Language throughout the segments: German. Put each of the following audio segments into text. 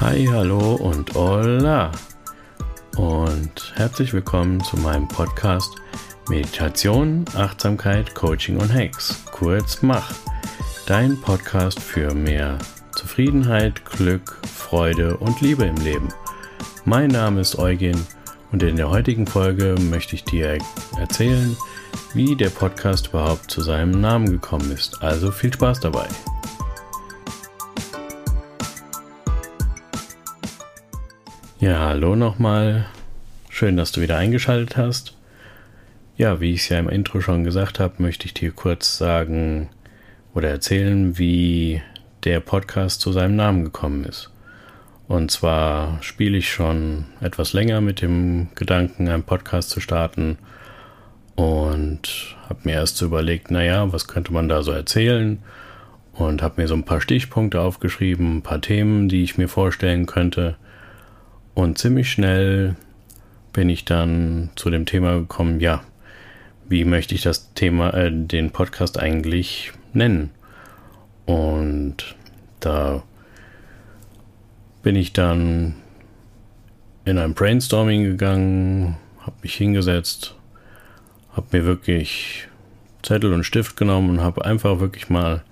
Hi, hallo und hola. Und herzlich willkommen zu meinem Podcast Meditation, Achtsamkeit, Coaching und Hacks. Kurz Mach. Dein Podcast für mehr Zufriedenheit, Glück, Freude und Liebe im Leben. Mein Name ist Eugen und in der heutigen Folge möchte ich dir erzählen, wie der Podcast überhaupt zu seinem Namen gekommen ist. Also viel Spaß dabei. Ja, hallo nochmal. Schön, dass du wieder eingeschaltet hast. Ja, wie ich es ja im Intro schon gesagt habe, möchte ich dir kurz sagen oder erzählen, wie der Podcast zu seinem Namen gekommen ist. Und zwar spiele ich schon etwas länger mit dem Gedanken, einen Podcast zu starten und habe mir erst so überlegt, naja, was könnte man da so erzählen und habe mir so ein paar Stichpunkte aufgeschrieben, ein paar Themen, die ich mir vorstellen könnte und ziemlich schnell bin ich dann zu dem Thema gekommen, ja, wie möchte ich das Thema, äh, den Podcast eigentlich nennen? Und da bin ich dann in ein Brainstorming gegangen, habe mich hingesetzt, habe mir wirklich Zettel und Stift genommen und habe einfach wirklich mal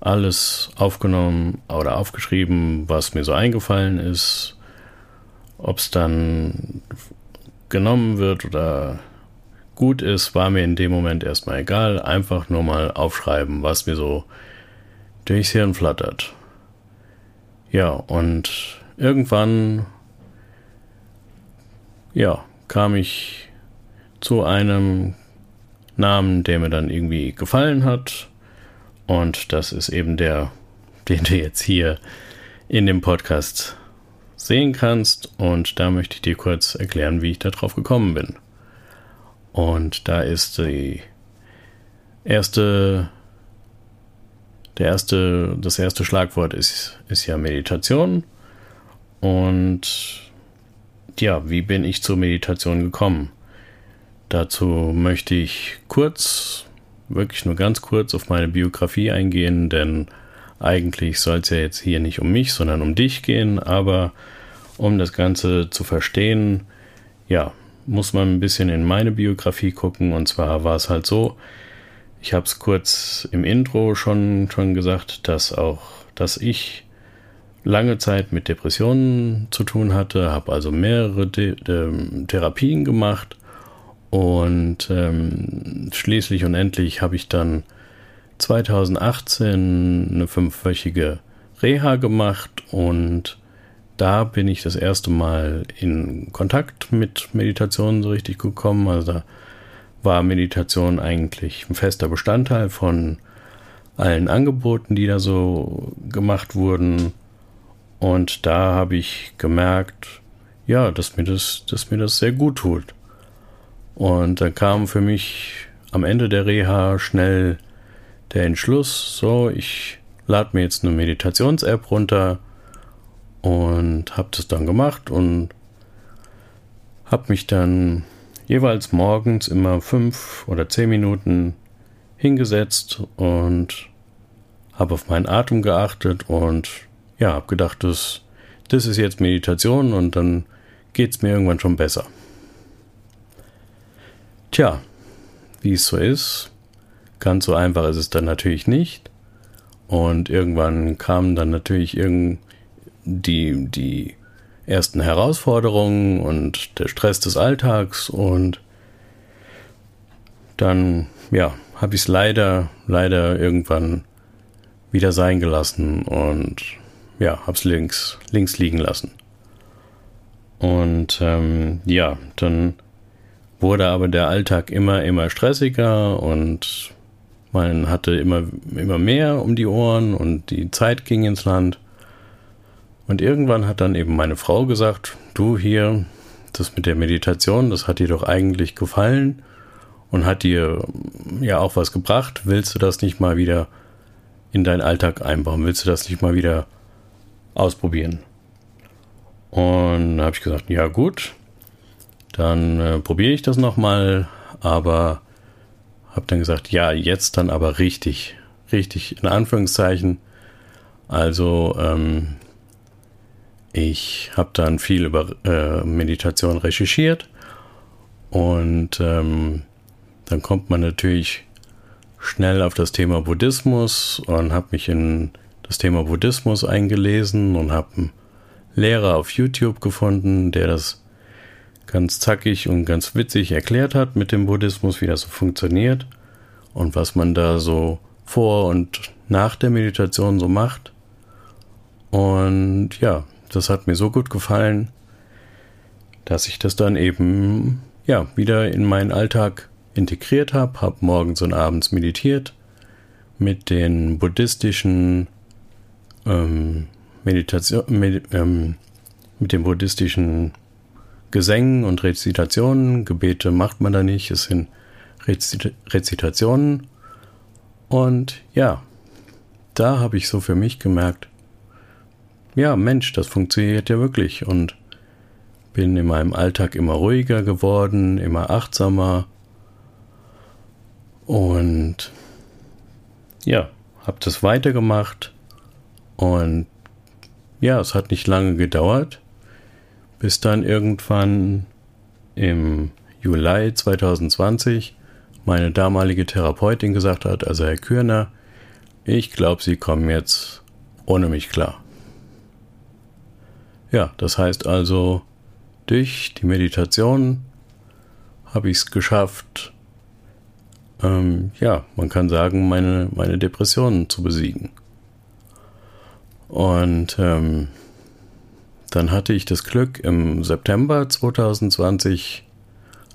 alles aufgenommen oder aufgeschrieben, was mir so eingefallen ist, ob es dann genommen wird oder gut ist, war mir in dem Moment erstmal egal. Einfach nur mal aufschreiben, was mir so durchs Hirn flattert. Ja, und irgendwann, ja, kam ich zu einem Namen, der mir dann irgendwie gefallen hat. Und das ist eben der, den du jetzt hier in dem Podcast sehen kannst. Und da möchte ich dir kurz erklären, wie ich darauf gekommen bin. Und da ist die erste, der erste, das erste Schlagwort ist, ist ja Meditation. Und ja, wie bin ich zur Meditation gekommen? Dazu möchte ich kurz, wirklich nur ganz kurz auf meine Biografie eingehen, denn eigentlich soll es ja jetzt hier nicht um mich, sondern um dich gehen, aber um das Ganze zu verstehen, ja, muss man ein bisschen in meine Biografie gucken. Und zwar war es halt so, ich habe es kurz im Intro schon, schon gesagt, dass auch, dass ich lange Zeit mit Depressionen zu tun hatte, habe also mehrere De De Therapien gemacht und ähm, schließlich und endlich habe ich dann 2018 eine fünfwöchige Reha gemacht und da bin ich das erste Mal in Kontakt mit Meditation so richtig gekommen. Also da war Meditation eigentlich ein fester Bestandteil von allen Angeboten, die da so gemacht wurden. Und da habe ich gemerkt, ja, dass mir das, dass mir das sehr gut tut. Und dann kam für mich am Ende der Reha schnell der Entschluss, so, ich lade mir jetzt eine Meditations-App runter und habe das dann gemacht und habe mich dann jeweils morgens immer fünf oder zehn Minuten hingesetzt und habe auf meinen Atem geachtet und ja, habe gedacht, das, das ist jetzt Meditation und dann geht es mir irgendwann schon besser. Tja, wie es so ist, ganz so einfach ist es dann natürlich nicht. Und irgendwann kam dann natürlich die, die ersten Herausforderungen und der Stress des Alltags und dann, ja, habe ich es leider, leider irgendwann wieder sein gelassen und ja, habe es links, links liegen lassen. Und ähm, ja, dann wurde aber der Alltag immer, immer stressiger und man hatte immer, immer mehr um die Ohren und die Zeit ging ins Land. Und irgendwann hat dann eben meine Frau gesagt, du hier, das mit der Meditation, das hat dir doch eigentlich gefallen und hat dir ja auch was gebracht. Willst du das nicht mal wieder in deinen Alltag einbauen? Willst du das nicht mal wieder ausprobieren? Und da habe ich gesagt, ja gut, dann äh, probiere ich das nochmal, aber habe dann gesagt, ja, jetzt dann aber richtig, richtig in Anführungszeichen. Also ähm, ich habe dann viel über äh, Meditation recherchiert und ähm, dann kommt man natürlich schnell auf das Thema Buddhismus und habe mich in das Thema Buddhismus eingelesen und habe einen Lehrer auf YouTube gefunden, der das ganz zackig und ganz witzig erklärt hat mit dem Buddhismus, wie das so funktioniert und was man da so vor und nach der Meditation so macht. Und ja, das hat mir so gut gefallen, dass ich das dann eben ja wieder in meinen Alltag integriert habe, habe morgens und abends meditiert mit den buddhistischen ähm, Meditation, med, ähm, mit den buddhistischen Gesängen und Rezitationen. Gebete macht man da nicht, es sind Rezit Rezitationen. Und ja, da habe ich so für mich gemerkt, ja, Mensch, das funktioniert ja wirklich. Und bin in meinem Alltag immer ruhiger geworden, immer achtsamer. Und ja, habe das weitergemacht. Und ja, es hat nicht lange gedauert, bis dann irgendwann im Juli 2020 meine damalige Therapeutin gesagt hat, also Herr Kürner, ich glaube, Sie kommen jetzt ohne mich klar. Ja, das heißt also, durch die Meditation habe ich es geschafft, ähm, ja, man kann sagen, meine, meine Depressionen zu besiegen. Und ähm, dann hatte ich das Glück, im September 2020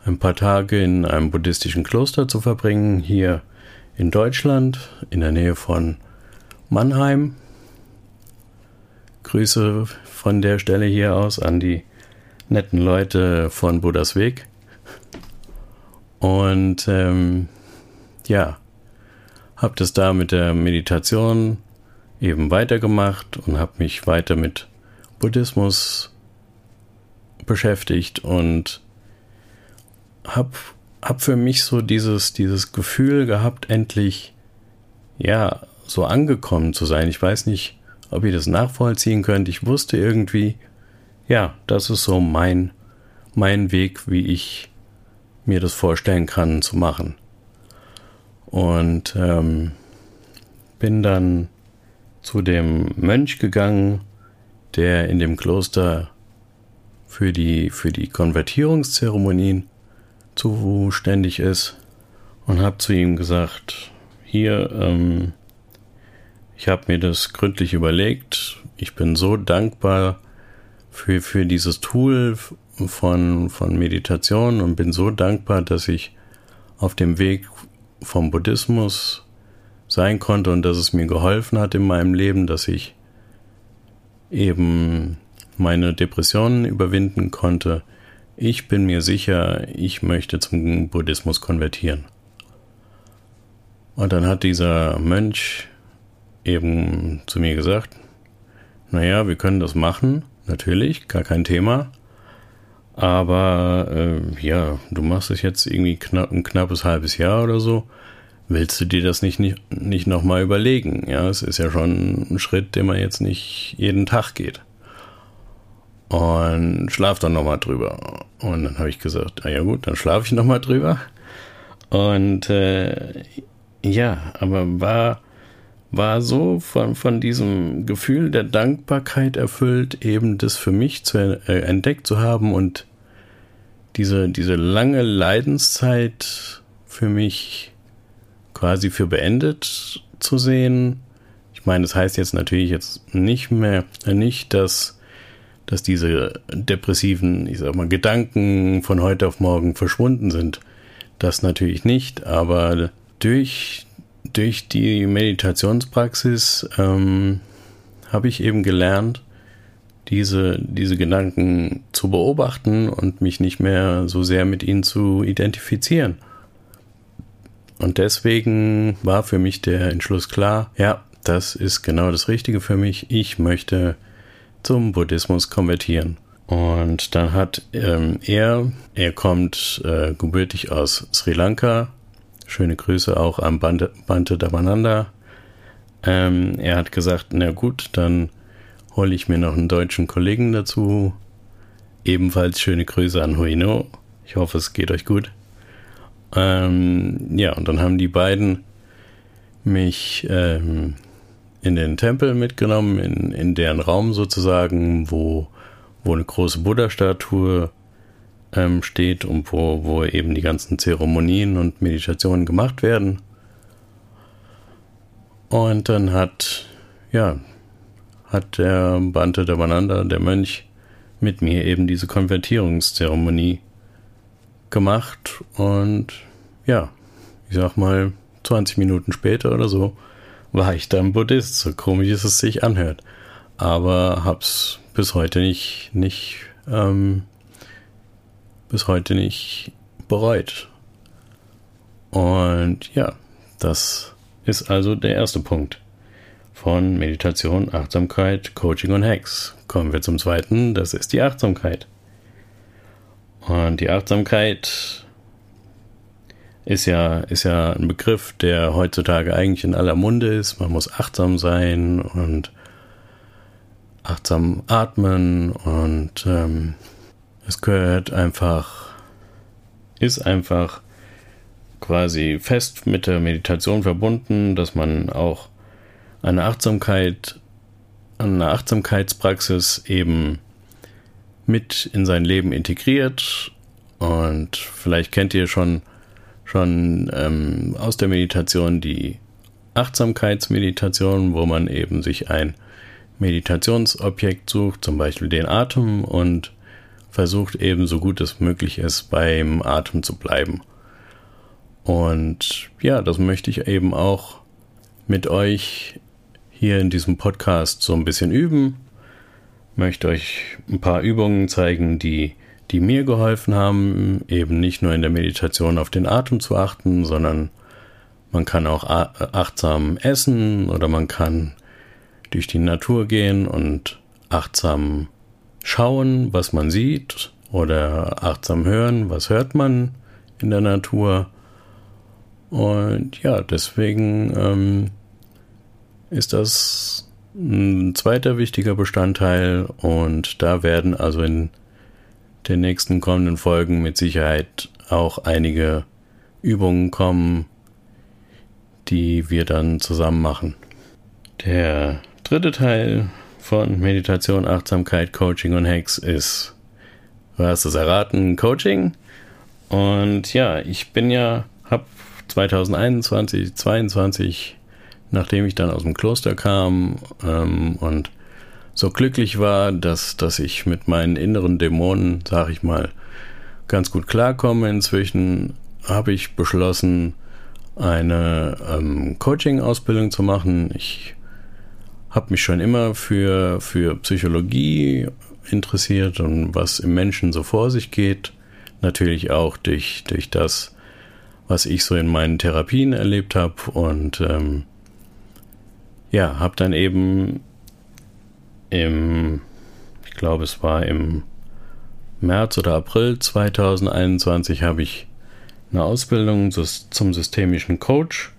ein paar Tage in einem buddhistischen Kloster zu verbringen, hier in Deutschland, in der Nähe von Mannheim. Grüße von der Stelle hier aus an die netten Leute von Buddhas Weg. Und ähm, ja, habe das da mit der Meditation eben weitergemacht und habe mich weiter mit Buddhismus beschäftigt und habe hab für mich so dieses, dieses Gefühl gehabt, endlich ja, so angekommen zu sein. Ich weiß nicht, ob ihr das nachvollziehen könnt. Ich wusste irgendwie, ja, das ist so mein, mein Weg, wie ich mir das vorstellen kann zu machen. Und ähm, bin dann zu dem Mönch gegangen, der in dem Kloster für die, für die Konvertierungszeremonien zuständig ist und habe zu ihm gesagt, hier, ähm, ich habe mir das gründlich überlegt. Ich bin so dankbar für, für dieses Tool von, von Meditation und bin so dankbar, dass ich auf dem Weg vom Buddhismus sein konnte und dass es mir geholfen hat in meinem Leben, dass ich eben meine Depressionen überwinden konnte. Ich bin mir sicher, ich möchte zum Buddhismus konvertieren. Und dann hat dieser Mönch eben zu mir gesagt, naja, wir können das machen, natürlich, gar kein Thema. Aber äh, ja, du machst es jetzt irgendwie knapp, ein knappes halbes Jahr oder so. Willst du dir das nicht, nicht, nicht nochmal überlegen? Ja, es ist ja schon ein Schritt, den man jetzt nicht jeden Tag geht. Und schlaf dann nochmal drüber. Und dann habe ich gesagt, ah ja gut, dann schlafe ich nochmal drüber. Und äh, ja, aber war war so von, von diesem Gefühl der Dankbarkeit erfüllt, eben das für mich zu, äh, entdeckt zu haben und diese, diese lange Leidenszeit für mich quasi für beendet zu sehen. Ich meine, das heißt jetzt natürlich jetzt nicht mehr, nicht, dass, dass diese depressiven, ich sag mal, Gedanken von heute auf morgen verschwunden sind. Das natürlich nicht, aber durch durch die Meditationspraxis ähm, habe ich eben gelernt, diese, diese Gedanken zu beobachten und mich nicht mehr so sehr mit ihnen zu identifizieren. Und deswegen war für mich der Entschluss klar, ja, das ist genau das Richtige für mich. Ich möchte zum Buddhismus konvertieren. Und dann hat ähm, er, er kommt äh, gebürtig aus Sri Lanka, Schöne Grüße auch am Bante, Bante Damananda. Ähm, er hat gesagt, na gut, dann hole ich mir noch einen deutschen Kollegen dazu. Ebenfalls schöne Grüße an Huino. Ich hoffe, es geht euch gut. Ähm, ja, und dann haben die beiden mich ähm, in den Tempel mitgenommen, in, in deren Raum sozusagen, wo, wo eine große Buddha-Statue ähm, steht und wo, wo eben die ganzen Zeremonien und Meditationen gemacht werden. Und dann hat, ja, hat der Bante Devananda, der Mönch, mit mir eben diese Konvertierungszeremonie gemacht und ja, ich sag mal 20 Minuten später oder so war ich dann Buddhist, so komisch es sich anhört. Aber hab's bis heute nicht, nicht, ähm, bis heute nicht bereut. Und ja, das ist also der erste Punkt von Meditation, Achtsamkeit, Coaching und Hacks. Kommen wir zum zweiten, das ist die Achtsamkeit. Und die Achtsamkeit ist ja, ist ja ein Begriff, der heutzutage eigentlich in aller Munde ist. Man muss achtsam sein und achtsam atmen und ähm, es gehört einfach, ist einfach quasi fest mit der Meditation verbunden, dass man auch eine Achtsamkeit, eine Achtsamkeitspraxis eben mit in sein Leben integriert. Und vielleicht kennt ihr schon, schon ähm, aus der Meditation die Achtsamkeitsmeditation, wo man eben sich ein Meditationsobjekt sucht, zum Beispiel den Atem und versucht eben so gut es möglich ist, beim Atem zu bleiben. Und ja, das möchte ich eben auch mit euch hier in diesem Podcast so ein bisschen üben. Möchte euch ein paar Übungen zeigen, die, die mir geholfen haben, eben nicht nur in der Meditation auf den Atem zu achten, sondern man kann auch achtsam essen oder man kann durch die Natur gehen und achtsam schauen, was man sieht oder achtsam hören, was hört man in der Natur. Und ja, deswegen ähm, ist das ein zweiter wichtiger Bestandteil und da werden also in den nächsten kommenden Folgen mit Sicherheit auch einige Übungen kommen, die wir dann zusammen machen. Der dritte Teil von Meditation, Achtsamkeit, Coaching und Hacks ist, du hast es erraten, Coaching. Und ja, ich bin ja, habe 2021, 2022, nachdem ich dann aus dem Kloster kam ähm, und so glücklich war, dass, dass ich mit meinen inneren Dämonen, sag ich mal, ganz gut klarkomme. Inzwischen habe ich beschlossen, eine ähm, Coaching-Ausbildung zu machen. Ich habe mich schon immer für, für Psychologie interessiert und was im Menschen so vor sich geht. Natürlich auch durch, durch das, was ich so in meinen Therapien erlebt habe und ähm, ja, habe dann eben im, ich glaube es war im März oder April 2021 habe ich eine Ausbildung zum systemischen Coach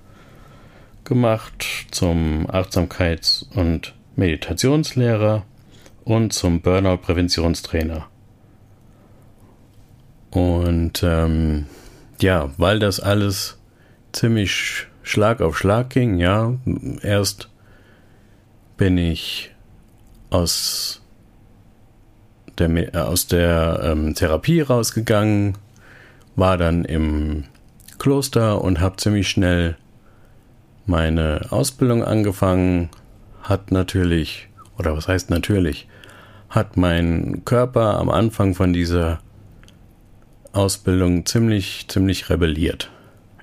gemacht, zum Achtsamkeits- und Meditationslehrer und zum Burnout-Präventionstrainer. Und ähm, ja, weil das alles ziemlich Schlag auf Schlag ging, ja, erst bin ich aus der, äh, aus der ähm, Therapie rausgegangen, war dann im Kloster und habe ziemlich schnell meine Ausbildung angefangen, hat natürlich, oder was heißt natürlich, hat mein Körper am Anfang von dieser Ausbildung ziemlich, ziemlich rebelliert.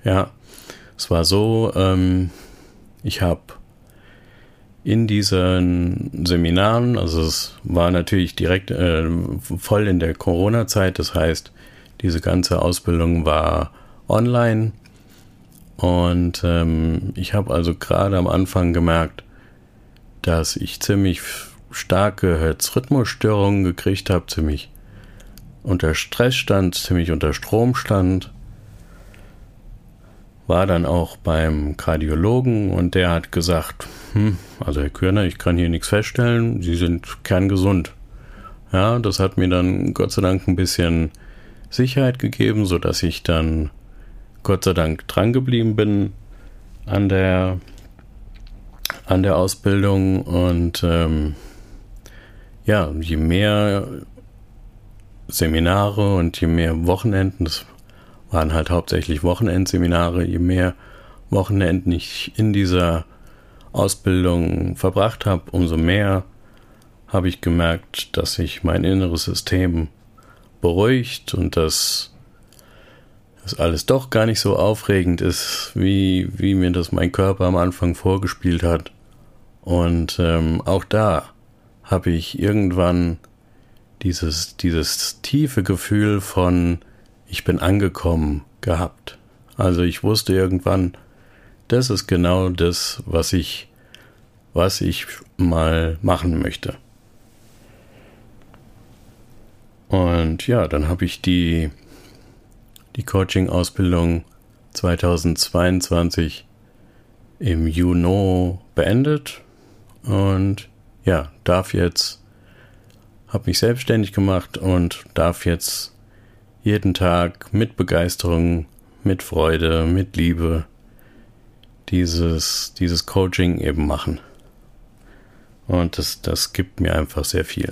Ja, es war so, ähm, ich habe in diesen Seminaren, also es war natürlich direkt äh, voll in der Corona-Zeit, das heißt, diese ganze Ausbildung war online und ähm, ich habe also gerade am Anfang gemerkt, dass ich ziemlich starke Herzrhythmusstörungen gekriegt habe, ziemlich unter Stress stand, ziemlich unter Strom stand. War dann auch beim Kardiologen und der hat gesagt, hm, also Herr Körner, ich kann hier nichts feststellen, Sie sind kerngesund. Ja, das hat mir dann Gott sei Dank ein bisschen Sicherheit gegeben, sodass ich dann Gott sei Dank dran geblieben bin an der an der Ausbildung und ähm, ja, je mehr Seminare und je mehr Wochenenden, das waren halt hauptsächlich Wochenendseminare, je mehr Wochenenden ich in dieser Ausbildung verbracht habe, umso mehr habe ich gemerkt, dass sich mein inneres System beruhigt und dass das alles doch gar nicht so aufregend ist, wie, wie mir das mein Körper am Anfang vorgespielt hat. Und ähm, auch da habe ich irgendwann dieses, dieses tiefe Gefühl von ich bin angekommen gehabt. Also ich wusste irgendwann, das ist genau das, was ich, was ich mal machen möchte. Und ja, dann habe ich die, die Coaching-Ausbildung 2022 im Juni beendet und ja, darf jetzt, habe mich selbstständig gemacht und darf jetzt jeden Tag mit Begeisterung, mit Freude, mit Liebe dieses, dieses Coaching eben machen. Und das, das gibt mir einfach sehr viel.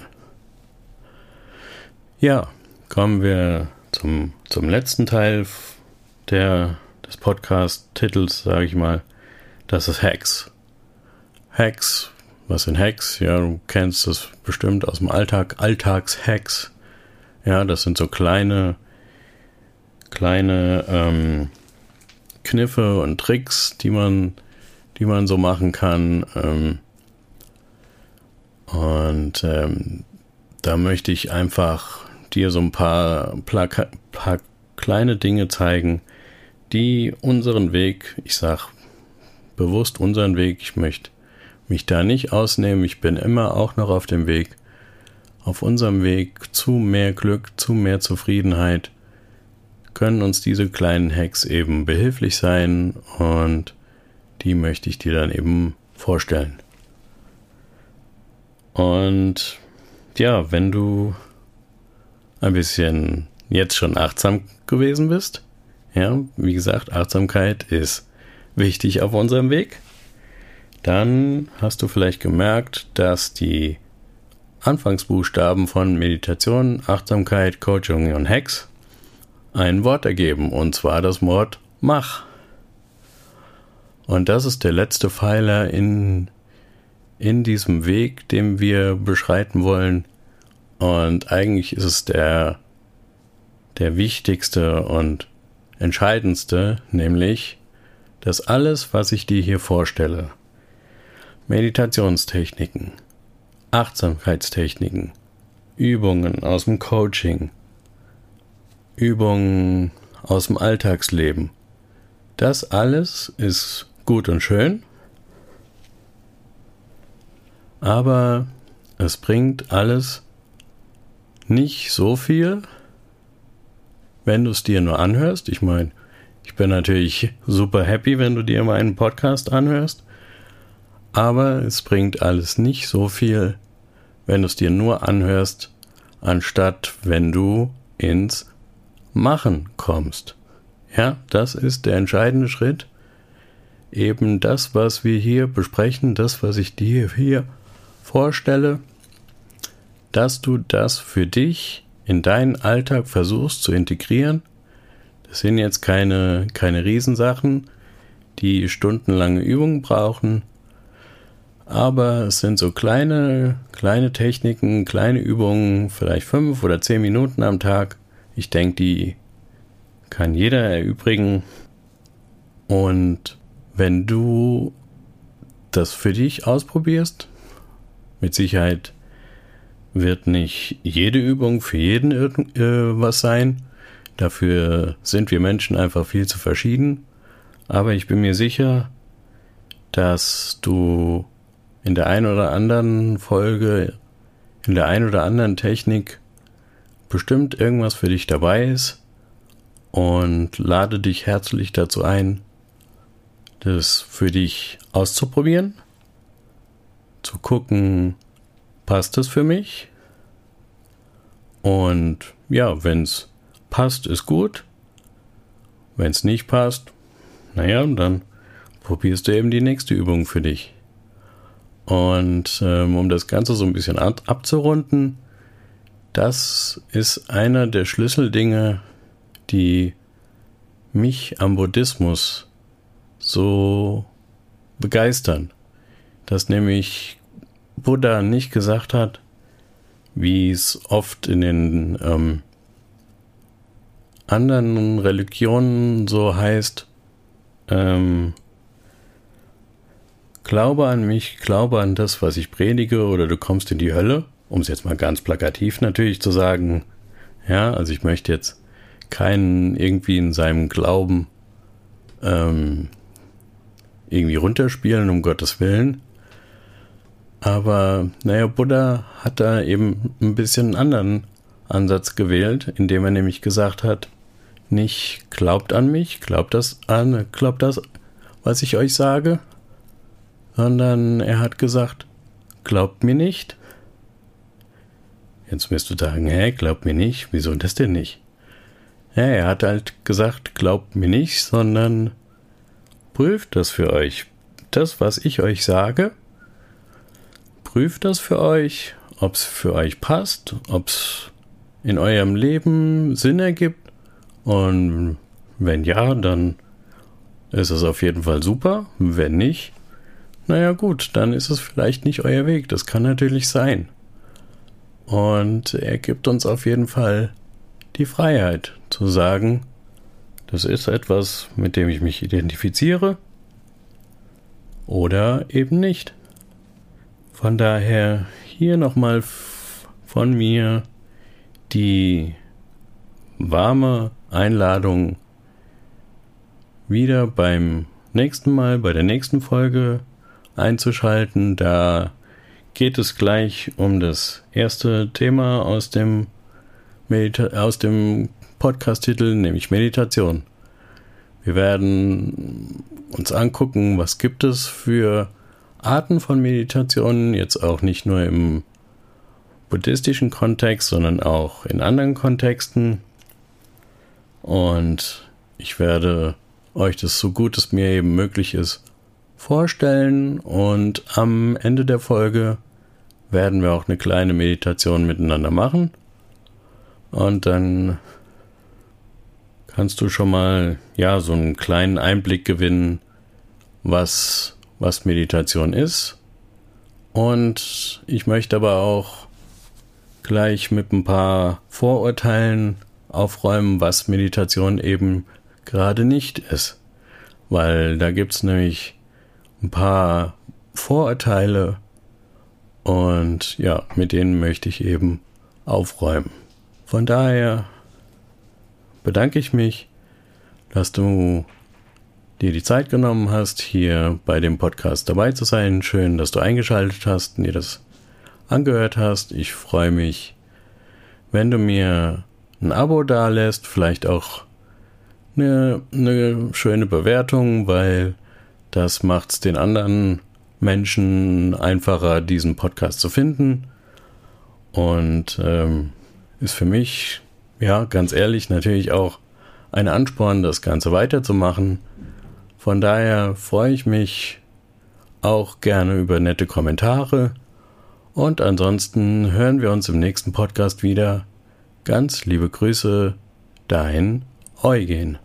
Ja, kommen wir zum, zum letzten Teil der, des Podcast-Titels, sage ich mal. Das ist Hacks. Hacks, was sind Hacks? Ja, du kennst das bestimmt aus dem Alltag. Alltagshacks. Ja, das sind so kleine kleine ähm, Kniffe und Tricks, die man, die man so machen kann. Ähm, und ähm, da möchte ich einfach dir so ein paar, paar kleine Dinge zeigen, die unseren Weg, ich sag bewusst unseren Weg, ich möchte mich da nicht ausnehmen, ich bin immer auch noch auf dem Weg, auf unserem Weg zu mehr Glück, zu mehr Zufriedenheit, können uns diese kleinen Hacks eben behilflich sein und die möchte ich dir dann eben vorstellen. Und ja, wenn du ein bisschen jetzt schon achtsam gewesen bist, ja, wie gesagt, Achtsamkeit ist wichtig auf unserem Weg, dann hast du vielleicht gemerkt, dass die Anfangsbuchstaben von Meditation, Achtsamkeit, Coaching und Hacks ein Wort ergeben, und zwar das Wort Mach. Und das ist der letzte Pfeiler in, in diesem Weg, den wir beschreiten wollen. Und eigentlich ist es der, der wichtigste und entscheidendste, nämlich, dass alles, was ich dir hier vorstelle, Meditationstechniken, Achtsamkeitstechniken, Übungen aus dem Coaching, Übungen aus dem Alltagsleben. Das alles ist gut und schön, aber es bringt alles nicht so viel, wenn du es dir nur anhörst. Ich meine, ich bin natürlich super happy, wenn du dir meinen Podcast anhörst, aber es bringt alles nicht so viel, wenn du es dir nur anhörst, anstatt wenn du ins Machen kommst. Ja, das ist der entscheidende Schritt. Eben das, was wir hier besprechen, das, was ich dir hier vorstelle, dass du das für dich in deinen Alltag versuchst zu integrieren. Das sind jetzt keine, keine Riesensachen, die stundenlange Übungen brauchen, aber es sind so kleine, kleine Techniken, kleine Übungen, vielleicht fünf oder zehn Minuten am Tag, ich denke, die kann jeder erübrigen. Und wenn du das für dich ausprobierst, mit Sicherheit wird nicht jede Übung für jeden äh, was sein. Dafür sind wir Menschen einfach viel zu verschieden. Aber ich bin mir sicher, dass du in der einen oder anderen Folge, in der einen oder anderen Technik bestimmt irgendwas für dich dabei ist und lade dich herzlich dazu ein, das für dich auszuprobieren, zu gucken, passt es für mich? Und ja, wenn es passt, ist gut. Wenn es nicht passt, naja, dann probierst du eben die nächste Übung für dich. Und ähm, um das Ganze so ein bisschen ab abzurunden, das ist einer der Schlüsseldinge, die mich am Buddhismus so begeistern. Dass nämlich Buddha nicht gesagt hat, wie es oft in den ähm, anderen Religionen so heißt, ähm, glaube an mich, glaube an das, was ich predige, oder du kommst in die Hölle, um es jetzt mal ganz plakativ natürlich zu sagen. Ja, also ich möchte jetzt keinen irgendwie in seinem Glauben ähm, irgendwie runterspielen, um Gottes Willen. Aber naja, Buddha hat da eben ein bisschen einen anderen Ansatz gewählt, indem er nämlich gesagt hat, nicht glaubt an mich, glaubt das an, glaubt das, was ich euch sage, sondern er hat gesagt, glaubt mir nicht. Jetzt wirst du sagen, hä, glaubt mir nicht, wieso das denn nicht? Ja, er hat halt gesagt, glaubt mir nicht, sondern prüft das für euch. Das, was ich euch sage, prüft das für euch, ob es für euch passt, ob es in eurem Leben Sinn ergibt und wenn ja, dann ist es auf jeden Fall super. Wenn nicht, naja gut, dann ist es vielleicht nicht euer Weg. Das kann natürlich sein. Und er gibt uns auf jeden Fall die Freiheit zu sagen, das ist etwas, mit dem ich mich identifiziere oder eben nicht. Von daher hier nochmal von mir die warme Einladung, wieder beim nächsten Mal, bei der nächsten Folge einzuschalten. Da geht es gleich um das erste Thema aus dem, Medita aus dem Podcast-Titel, nämlich Meditation. Wir werden uns angucken, was gibt es für Arten von Meditationen, jetzt auch nicht nur im buddhistischen Kontext, sondern auch in anderen Kontexten. Und ich werde euch das so gut es mir eben möglich ist vorstellen und am Ende der Folge werden wir auch eine kleine Meditation miteinander machen und dann kannst du schon mal ja so einen kleinen Einblick gewinnen, was was Meditation ist und ich möchte aber auch gleich mit ein paar Vorurteilen aufräumen, was Meditation eben gerade nicht ist. Weil da gibt es nämlich ein paar Vorurteile und ja, mit denen möchte ich eben aufräumen. Von daher bedanke ich mich, dass du dir die Zeit genommen hast, hier bei dem Podcast dabei zu sein. Schön, dass du eingeschaltet hast und dir das angehört hast. Ich freue mich, wenn du mir ein Abo da lässt, vielleicht auch eine, eine schöne Bewertung, weil das macht es den anderen Menschen einfacher, diesen Podcast zu finden. Und ähm, ist für mich, ja, ganz ehrlich, natürlich auch ein Ansporn, das Ganze weiterzumachen. Von daher freue ich mich auch gerne über nette Kommentare. Und ansonsten hören wir uns im nächsten Podcast wieder. Ganz liebe Grüße, dein Eugen.